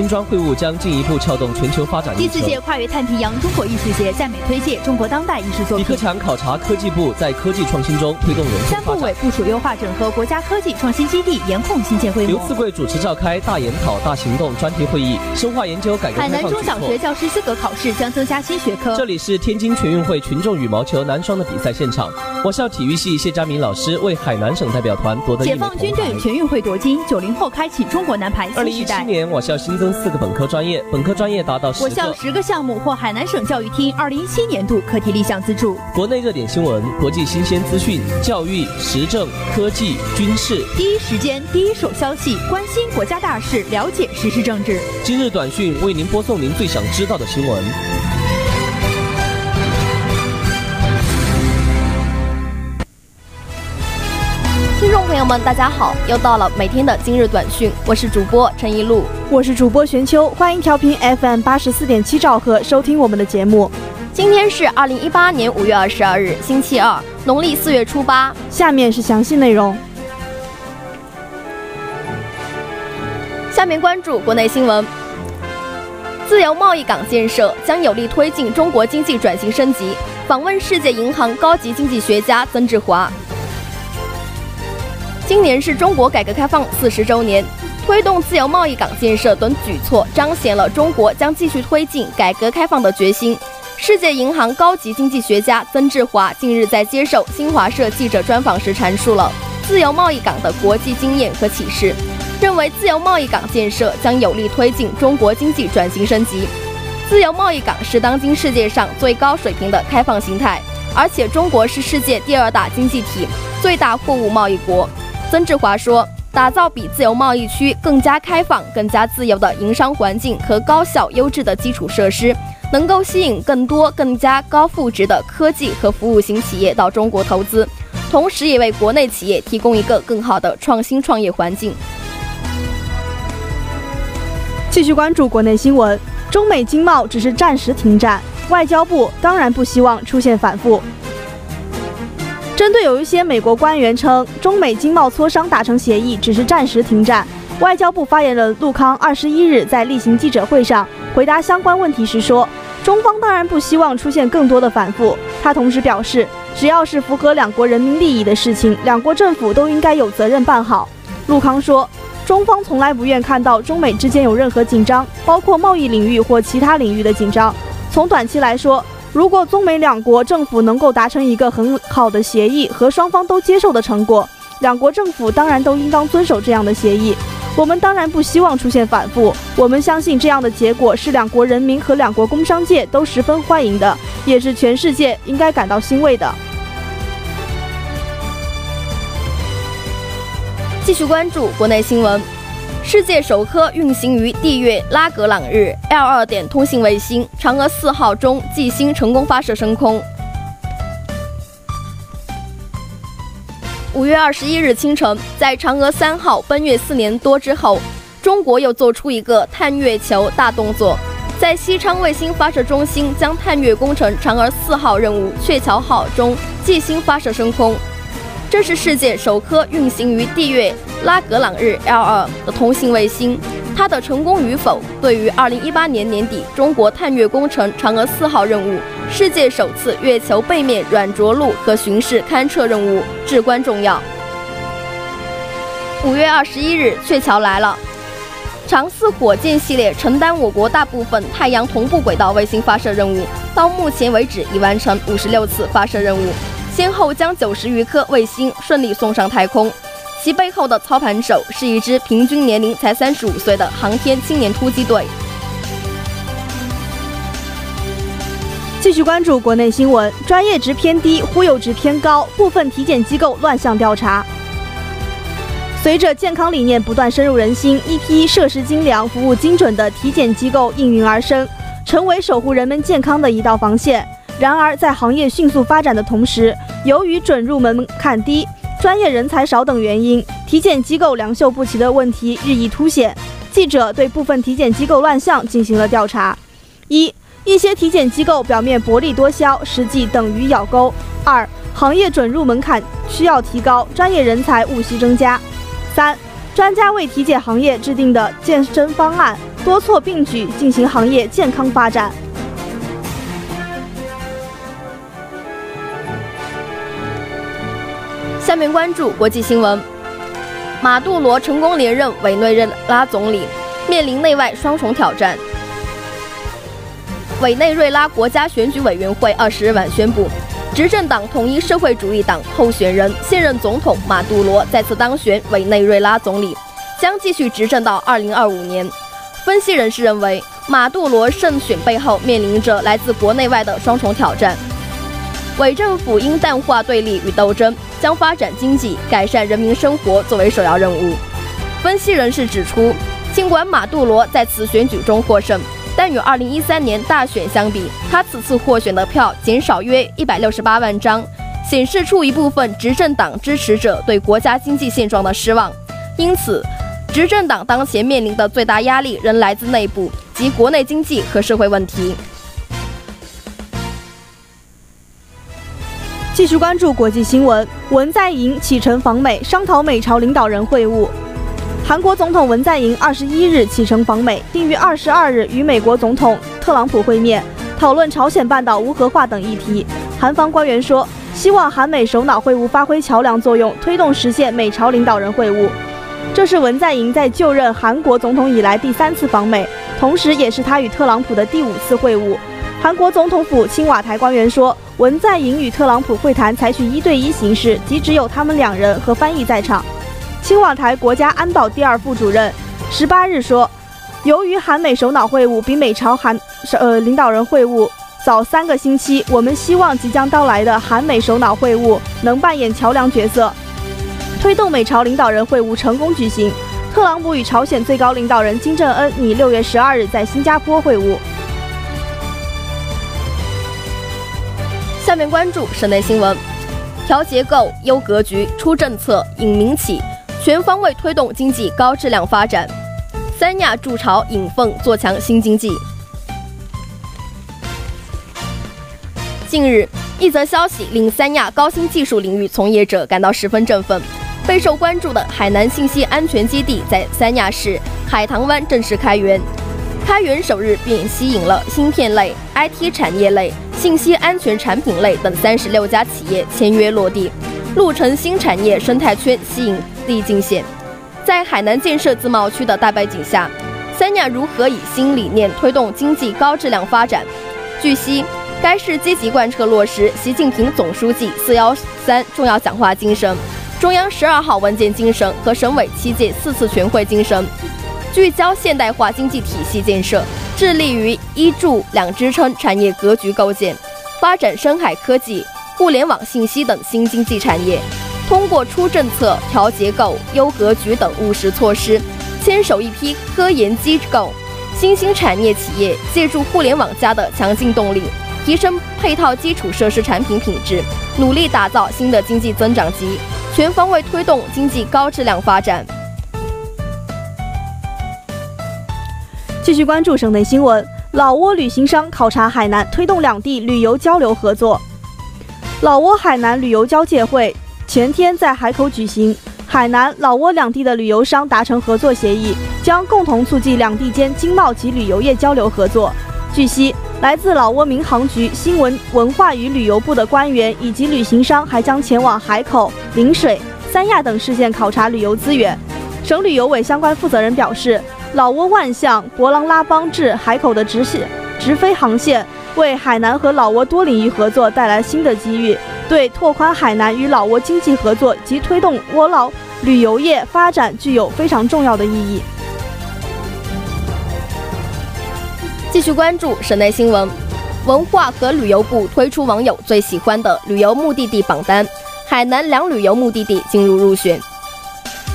门金砖会晤将进一步撬动全球发展。第四届跨越太平洋中国艺术节在美推介中国当代艺术作品。李克强考察科技部在科技创新中推动人三部委部署优化整合国家科技创新基地，严控新建规模。刘赐贵主持召开大研讨大行动专题会议，深化研究改革海南中小学教师资格考试将增加新学科。这里是天津全运会群众羽毛球男双的比赛现场，我校体育系谢佳明老师为海南省代表团夺得解放军队全运会夺金，九零后开启中国男排新时代。二零一七年我校新增四个本科专业，本科专业达到十我校十个项目获海南省教育厅二零一七年度课题立项资助。国内热点新闻、国际新鲜资讯、教育、时政、科技、军事，第一时间、第一手消息，关心国家大事，了解时事政治。今日短讯为您播送您最想知道的新闻。友们，大家好，又到了每天的今日短讯，我是主播陈一路，我是主播玄秋，欢迎调频 FM 八十四点七兆赫收听我们的节目。今天是二零一八年五月二十二日，星期二，农历四月初八。下面是详细内容。下面关注国内新闻。自由贸易港建设将有力推进中国经济转型升级。访问世界银行高级经济学家曾志华。今年是中国改革开放四十周年，推动自由贸易港建设等举措，彰显了中国将继续推进改革开放的决心。世界银行高级经济学家曾志华近日在接受新华社记者专访时阐述了自由贸易港的国际经验和启示，认为自由贸易港建设将有力推进中国经济转型升级。自由贸易港是当今世界上最高水平的开放形态，而且中国是世界第二大经济体、最大货物贸易国。曾志华说：“打造比自由贸易区更加开放、更加自由的营商环境和高效优质的基础设施，能够吸引更多更加高附值的科技和服务型企业到中国投资，同时也为国内企业提供一个更好的创新创业环境。”继续关注国内新闻，中美经贸只是暂时停战，外交部当然不希望出现反复。针对有一些美国官员称中美经贸磋商达成协议只是暂时停战，外交部发言人陆康二十一日在例行记者会上回答相关问题时说，中方当然不希望出现更多的反复。他同时表示，只要是符合两国人民利益的事情，两国政府都应该有责任办好。陆康说，中方从来不愿看到中美之间有任何紧张，包括贸易领域或其他领域的紧张。从短期来说。如果中美两国政府能够达成一个很好的协议和双方都接受的成果，两国政府当然都应当遵守这样的协议。我们当然不希望出现反复，我们相信这样的结果是两国人民和两国工商界都十分欢迎的，也是全世界应该感到欣慰的。继续关注国内新闻。世界首颗运行于地月拉格朗日 L 二点通信卫星“嫦娥四号”中继星成功发射升空。五月二十一日清晨，在嫦娥三号奔月四年多之后，中国又做出一个探月球大动作，在西昌卫星发射中心将探月工程“嫦娥四号”任务“鹊桥号”中继星发射升空。这是世界首颗运行于地月拉格朗日 L 二的通信卫星，它的成功与否对于2018年年底中国探月工程嫦娥四号任务世界首次月球背面软着陆和巡视勘测任务至关重要。五月二十一日，鹊桥来了，长四火箭系列承担我国大部分太阳同步轨道卫星发射任务，到目前为止已完成五十六次发射任务。先后将九十余颗卫星顺利送上太空，其背后的操盘手是一支平均年龄才三十五岁的航天青年突击队。继续关注国内新闻，专业值偏低，忽悠值偏高，部分体检机构乱象调查。随着健康理念不断深入人心，一批设施精良、服务精准的体检机构应运而生，成为守护人们健康的一道防线。然而，在行业迅速发展的同时，由于准入门槛低、专业人才少等原因，体检机构良莠不齐的问题日益凸显。记者对部分体检机构乱象进行了调查：一、一些体检机构表面薄利多销，实际等于咬钩；二、行业准入门槛需要提高，专业人才务需增加；三、专家为体检行业制定的健身方案多措并举，进行行业健康发展。下面关注国际新闻：马杜罗成功连任委内瑞拉总理，面临内外双重挑战。委内瑞拉国家选举委员会二十日晚宣布，执政党统一社会主义党候选人现任总统马杜罗再次当选委内瑞拉总理，将继续执政到二零二五年。分析人士认为，马杜罗胜选背后面临着来自国内外的双重挑战。伪政府应淡化对立与斗争，将发展经济、改善人民生活作为首要任务。分析人士指出，尽管马杜罗在此选举中获胜，但与2013年大选相比，他此次获选的票减少约168万张，显示出一部分执政党支持者对国家经济现状的失望。因此，执政党当前面临的最大压力仍来自内部及国内经济和社会问题。继续关注国际新闻，文在寅启程访美，商讨美朝领导人会晤。韩国总统文在寅二十一日启程访美，并于二十二日与美国总统特朗普会面，讨论朝鲜半岛无核化等议题。韩方官员说，希望韩美首脑会晤发挥桥梁作用，推动实现美朝领导人会晤。这是文在寅在就任韩国总统以来第三次访美，同时也是他与特朗普的第五次会晤。韩国总统府青瓦台官员说，文在寅与特朗普会谈采取一对一形式，即只有他们两人和翻译在场。青瓦台国家安保第二副主任十八日说，由于韩美首脑会晤比美朝韩呃领导人会晤早三个星期，我们希望即将到来的韩美首脑会晤能扮演桥梁角色。推动美朝领导人会晤成功举行。特朗普与朝鲜最高领导人金正恩拟六月十二日在新加坡会晤。下面关注省内新闻：调结构、优格局、出政策、引民企，全方位推动经济高质量发展。三亚筑巢引凤，做强新经济。近日，一则消息令三亚高新技术领域从业者感到十分振奋。备受关注的海南信息安全基地在三亚市海棠湾正式开园，开园首日便吸引了芯片类、IT 产业类、信息安全产品类等三十六家企业签约落地，鹿城新产业生态圈吸引力尽显。在海南建设自贸区的大背景下，三亚如何以新理念推动经济高质量发展？据悉，该市积极贯彻落实习近平总书记“四幺三”重要讲话精神。中央十二号文件精神和省委七届四次全会精神，聚焦现代化经济体系建设，致力于一助两支撑产业格局构建，发展深海科技、互联网信息等新经济产业。通过出政策、调结构、优格局等务实措施，牵手一批科研机构、新兴产业企业，借助互联网加的强劲动力，提升配套基础设施产品品质，努力打造新的经济增长极。全方位推动经济高质量发展。继续关注省内新闻，老挝旅行商考察海南，推动两地旅游交流合作。老挝海南旅游交界会前天在海口举行，海南、老挝两地的旅游商达成合作协议，将共同促进两地间经贸及旅游业交流合作。据悉。来自老挝民航局新闻文化与旅游部的官员以及旅行商还将前往海口、陵水、三亚等事件考察旅游资源。省旅游委相关负责人表示，老挝万象、博朗拉邦至海口的直线直飞航线，为海南和老挝多领域合作带来新的机遇，对拓宽海南与老挝经济合作及推动挝老旅游业发展具有非常重要的意义。继续关注省内新闻，文化和旅游部推出网友最喜欢的旅游目的地榜单，海南两旅游目的地进入入选。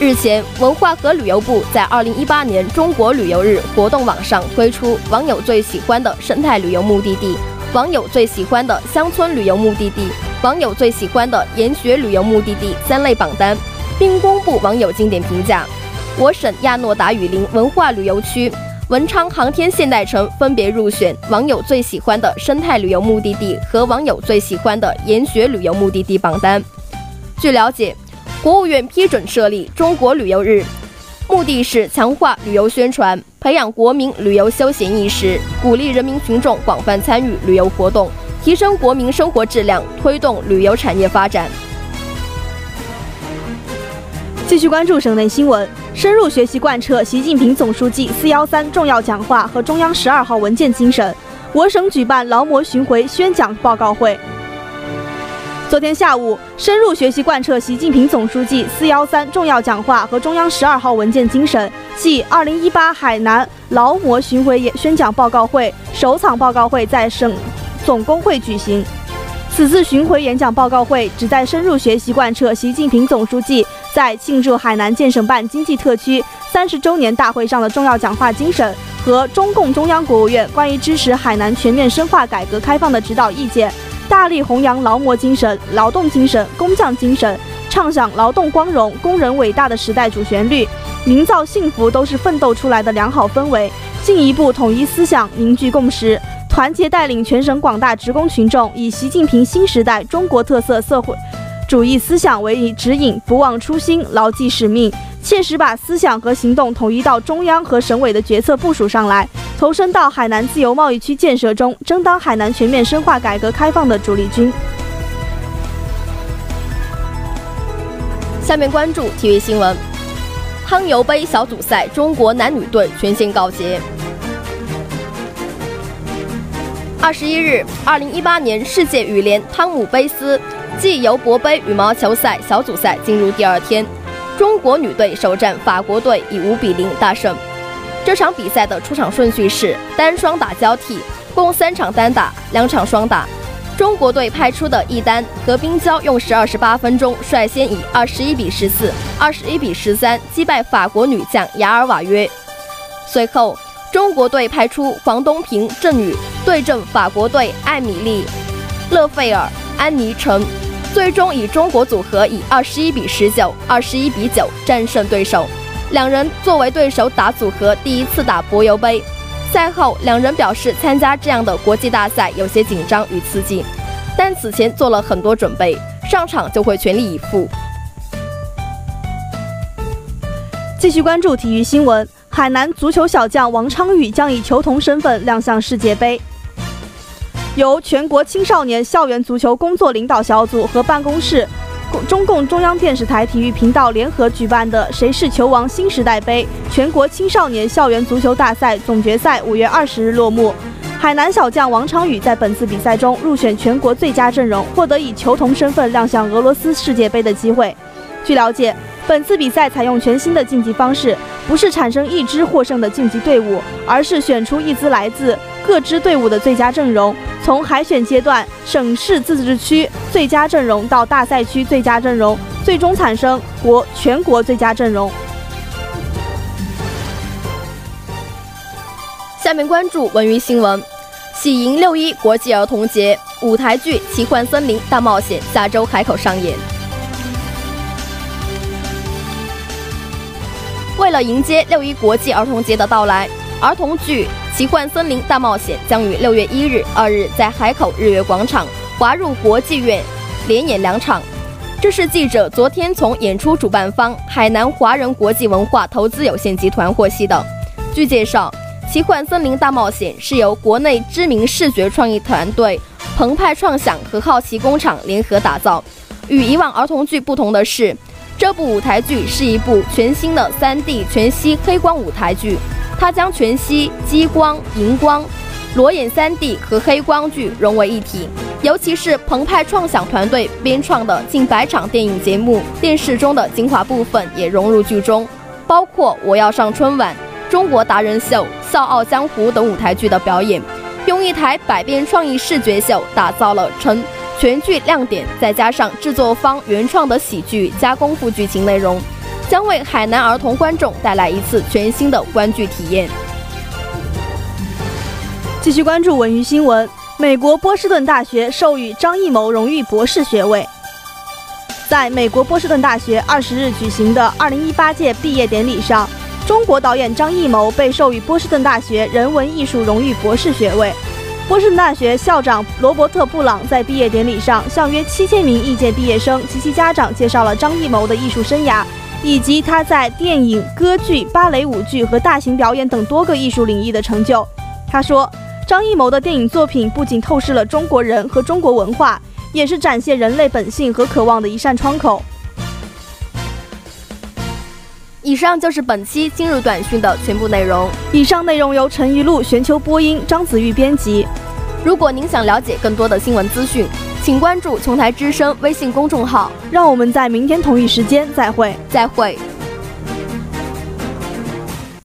日前，文化和旅游部在二零一八年中国旅游日活动网上推出网友最喜欢的生态旅游目的地、网友最喜欢的乡村旅游目的地、网友最喜欢的研学旅游目的地三类榜单，并公布网友经典评价。我省亚诺达雨林文化旅游区。文昌航天现代城分别入选网友最喜欢的生态旅游目的地和网友最喜欢的研学旅游目的地榜单。据了解，国务院批准设立中国旅游日，目的是强化旅游宣传，培养国民旅游休闲意识，鼓励人民群众广泛参与旅游活动，提升国民生活质量，推动旅游产业发展。继续关注省内新闻，深入学习贯彻习近平总书记“四幺三”重要讲话和中央十二号文件精神，我省举办劳模巡回宣讲报告会。昨天下午，深入学习贯彻习近平总书记“四幺三”重要讲话和中央十二号文件精神暨二零一八海南劳模巡回演宣讲报告会首场报告会在省总工会举行。此次巡回演讲报告会旨在深入学习贯彻习近平总书记在庆祝海南建省办经济特区三十周年大会上的重要讲话精神和中共中央、国务院关于支持海南全面深化改革开放的指导意见。大力弘扬劳模精神、劳动精神、工匠精神，唱响劳动光荣、工人伟大的时代主旋律，营造幸福都是奋斗出来的良好氛围，进一步统一思想、凝聚共识，团结带领全省广大职工群众，以习近平新时代中国特色社会主义思想为指引，不忘初心，牢记使命。切实把思想和行动统一到中央和省委的决策部署上来，投身到海南自由贸易区建设中，争当海南全面深化改革开放的主力军。下面关注体育新闻：汤尤杯小组赛，中国男女队全线告捷。二十一日，二零一八年世界羽联汤姆杯斯暨尤伯杯羽毛球赛小组赛进入第二天。中国女队首战法国队以五比零大胜。这场比赛的出场顺序是单双打交替，共三场单打，两场双打。中国队派出的一单何冰娇用时二十八分钟率先以二十一比十四、二十一比十三击败法国女将雅尔瓦约。随后，中国队派出黄东萍、郑宇对阵法国队艾米丽、勒费尔、安妮陈。最终以中国组合以二十一比十九、二十一比九战胜对手。两人作为对手打组合第一次打柏油杯。赛后，两人表示参加这样的国际大赛有些紧张与刺激，但此前做了很多准备，上场就会全力以赴。继续关注体育新闻：海南足球小将王昌宇将以球童身份亮相世界杯。由全国青少年校园足球工作领导小组和办公室、中共中央电视台体育频道联合举办的“谁是球王新时代杯”全国青少年校园足球大赛总决赛五月二十日落幕。海南小将王昌宇在本次比赛中入选全国最佳阵容，获得以球童身份亮相俄罗斯世界杯的机会。据了解，本次比赛采用全新的晋级方式，不是产生一支获胜的晋级队伍，而是选出一支来自各支队伍的最佳阵容。从海选阶段，省市自治区最佳阵容到大赛区最佳阵容，最终产生国全国最佳阵容。下面关注文娱新闻：喜迎六一国际儿童节，舞台剧《奇幻森林大冒险》下周海口上演。为了迎接六一国际儿童节的到来，儿童剧。《奇幻森林大冒险》将于六月一日、二日在海口日月广场、华入国际院连演两场。这是记者昨天从演出主办方海南华人国际文化投资有限集团获悉的。据介绍，《奇幻森林大冒险》是由国内知名视觉创意团队澎湃创想和好奇工厂联合打造。与以往儿童剧不同的是，这部舞台剧是一部全新的 3D 全息黑光舞台剧。它将全息、激光、荧光、裸眼 3D 和黑光剧融为一体，尤其是澎湃创想团队编创的近百场电影节目、电视中的精华部分也融入剧中，包括《我要上春晚》《中国达人秀》《笑傲江湖》等舞台剧的表演，用一台百变创意视觉秀打造了成全剧亮点，再加上制作方原创的喜剧加功夫剧情内容。将为海南儿童观众带来一次全新的观剧体验。继续关注文娱新闻：美国波士顿大学授予张艺谋荣誉博士学位。在美国波士顿大学二十日举行的二零一八届毕业典礼上，中国导演张艺谋被授予波士顿大学人文艺术荣誉博士学位。波士顿大学校长罗伯特·布朗在毕业典礼上向约七千名应届毕业生及其家长介绍了张艺谋的艺术生涯。以及他在电影、歌剧、芭蕾舞剧和大型表演等多个艺术领域的成就。他说：“张艺谋的电影作品不仅透视了中国人和中国文化，也是展现人类本性和渴望的一扇窗口。”以上就是本期今日短讯的全部内容。以上内容由陈一路、全球播音，张子玉编辑。如果您想了解更多的新闻资讯，请关注琼台之声微信公众号。让我们在明天同一时间再会，再会。